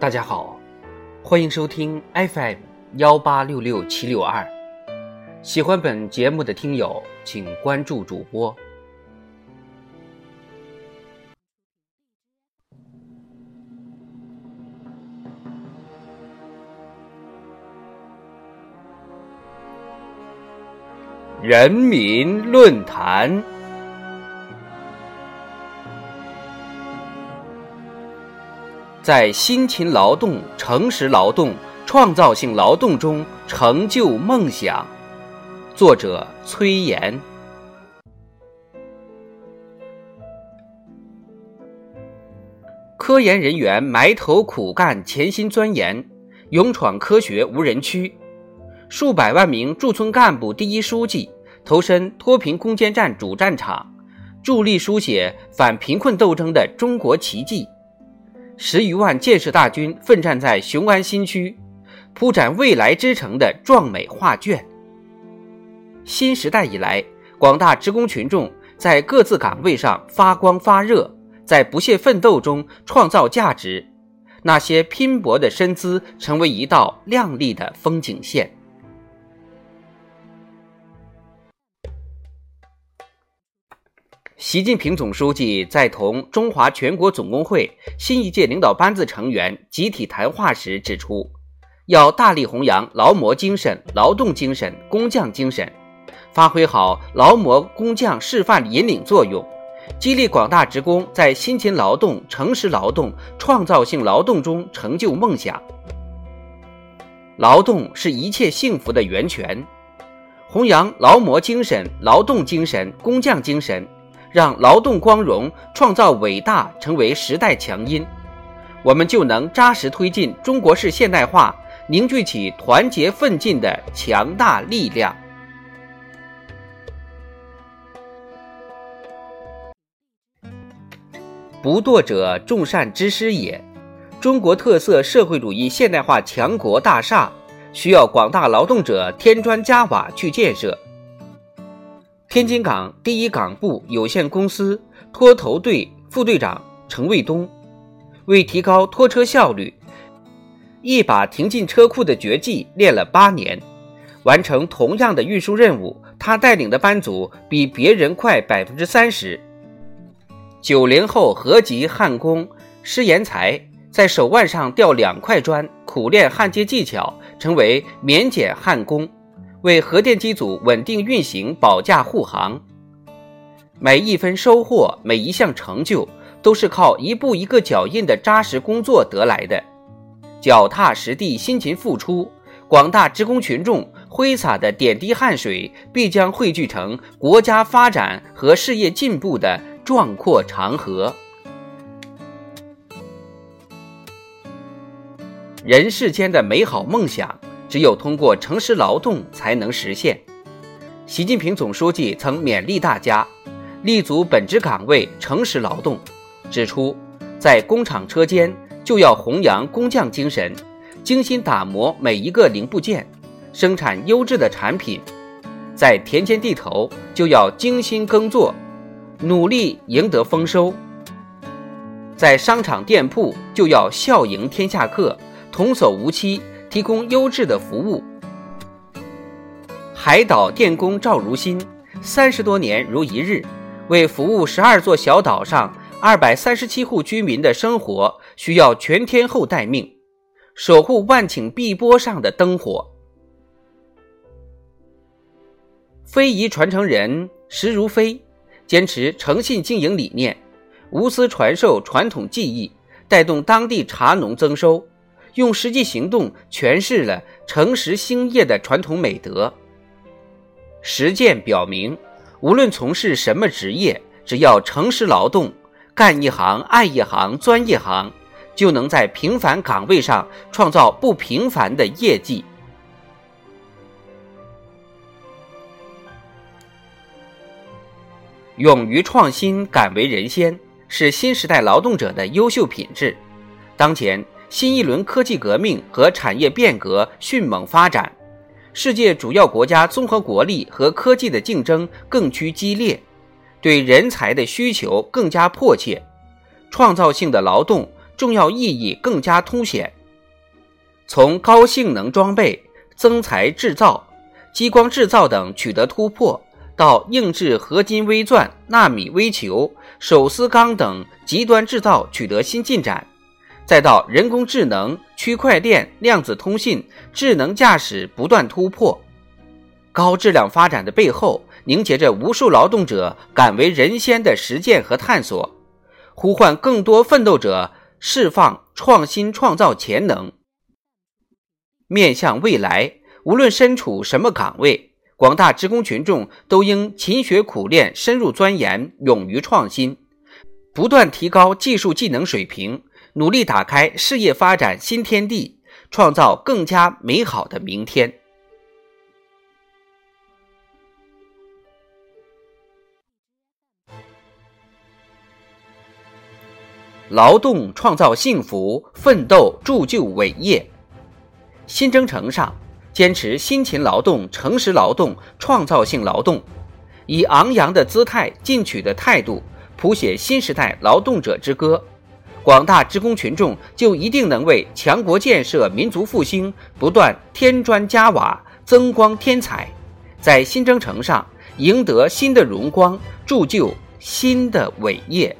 大家好，欢迎收听 FM 幺八六六七六二。喜欢本节目的听友，请关注主播。人民论坛。在辛勤劳动、诚实劳动、创造性劳动中成就梦想。作者：崔岩。科研人员埋头苦干、潜心钻研，勇闯科学无人区；数百万名驻村干部、第一书记投身脱贫攻坚战主战场，助力书写反贫困斗争的中国奇迹。十余万建设大军奋战在雄安新区，铺展未来之城的壮美画卷。新时代以来，广大职工群众在各自岗位上发光发热，在不懈奋斗中创造价值，那些拼搏的身姿成为一道亮丽的风景线。习近平总书记在同中华全国总工会新一届领导班子成员集体谈话时指出，要大力弘扬劳模精神、劳动精神、工匠精神，发挥好劳模工匠示范引领作用，激励广大职工在辛勤劳动、诚实劳动、创造性劳动中成就梦想。劳动是一切幸福的源泉，弘扬劳模精神、劳动精神、工匠精神。让劳动光荣、创造伟大成为时代强音，我们就能扎实推进中国式现代化，凝聚起团结奋进的强大力量。不惰者众善之师也。中国特色社会主义现代化强国大厦，需要广大劳动者添砖加瓦去建设。天津港第一港部有限公司拖头队副队长陈卫东，为提高拖车效率，一把停进车库的绝技练了八年，完成同样的运输任务，他带领的班组比别人快百分之三十。九零后合集焊工施延才在手腕上吊两块砖，苦练焊接技巧，成为免检焊工。为核电机组稳定运行保驾护航，每一分收获，每一项成就，都是靠一步一个脚印的扎实工作得来的。脚踏实地，辛勤付出，广大职工群众挥洒的点滴汗水，必将汇聚成国家发展和事业进步的壮阔长河。人世间的美好梦想。只有通过诚实劳动才能实现。习近平总书记曾勉励大家立足本职岗位，诚实劳动，指出，在工厂车间就要弘扬工匠精神，精心打磨每一个零部件，生产优质的产品；在田间地头就要精心耕作，努力赢得丰收；在商场店铺就要笑迎天下客，童叟无欺。提供优质的服务。海岛电工赵如新三十多年如一日，为服务十二座小岛上二百三十七户居民的生活，需要全天候待命，守护万顷碧波上的灯火。非遗传承人石如飞，坚持诚信经营理念，无私传授传统技艺，带动当地茶农增收。用实际行动诠释了诚实兴业的传统美德。实践表明，无论从事什么职业，只要诚实劳动，干一行爱一行钻一行，就能在平凡岗位上创造不平凡的业绩。勇于创新，敢为人先，是新时代劳动者的优秀品质。当前。新一轮科技革命和产业变革迅猛发展，世界主要国家综合国力和科技的竞争更趋激烈，对人才的需求更加迫切，创造性的劳动、重要意义更加凸显。从高性能装备、增材制造、激光制造等取得突破，到硬质合金微钻、纳米微球、手撕钢等极端制造取得新进展，再到人工智能、区块链、量子通信、智能驾驶不断突破，高质量发展的背后，凝结着无数劳动者敢为人先的实践和探索，呼唤更多奋斗者释放创新创造潜能。面向未来，无论身处什么岗位，广大职工群众都应勤学苦练、深入钻研、勇于创新，不断提高技术技能水平，努力打开事业发展新天地，创造更加美好的明天。劳动创造幸福，奋斗铸就伟业。新征程上，坚持辛勤劳动、诚实劳动、创造性劳动，以昂扬的姿态、进取的态度，谱写新时代劳动者之歌。广大职工群众就一定能为强国建设、民族复兴不断添砖加瓦、增光添彩，在新征程上赢得新的荣光，铸就新的伟业。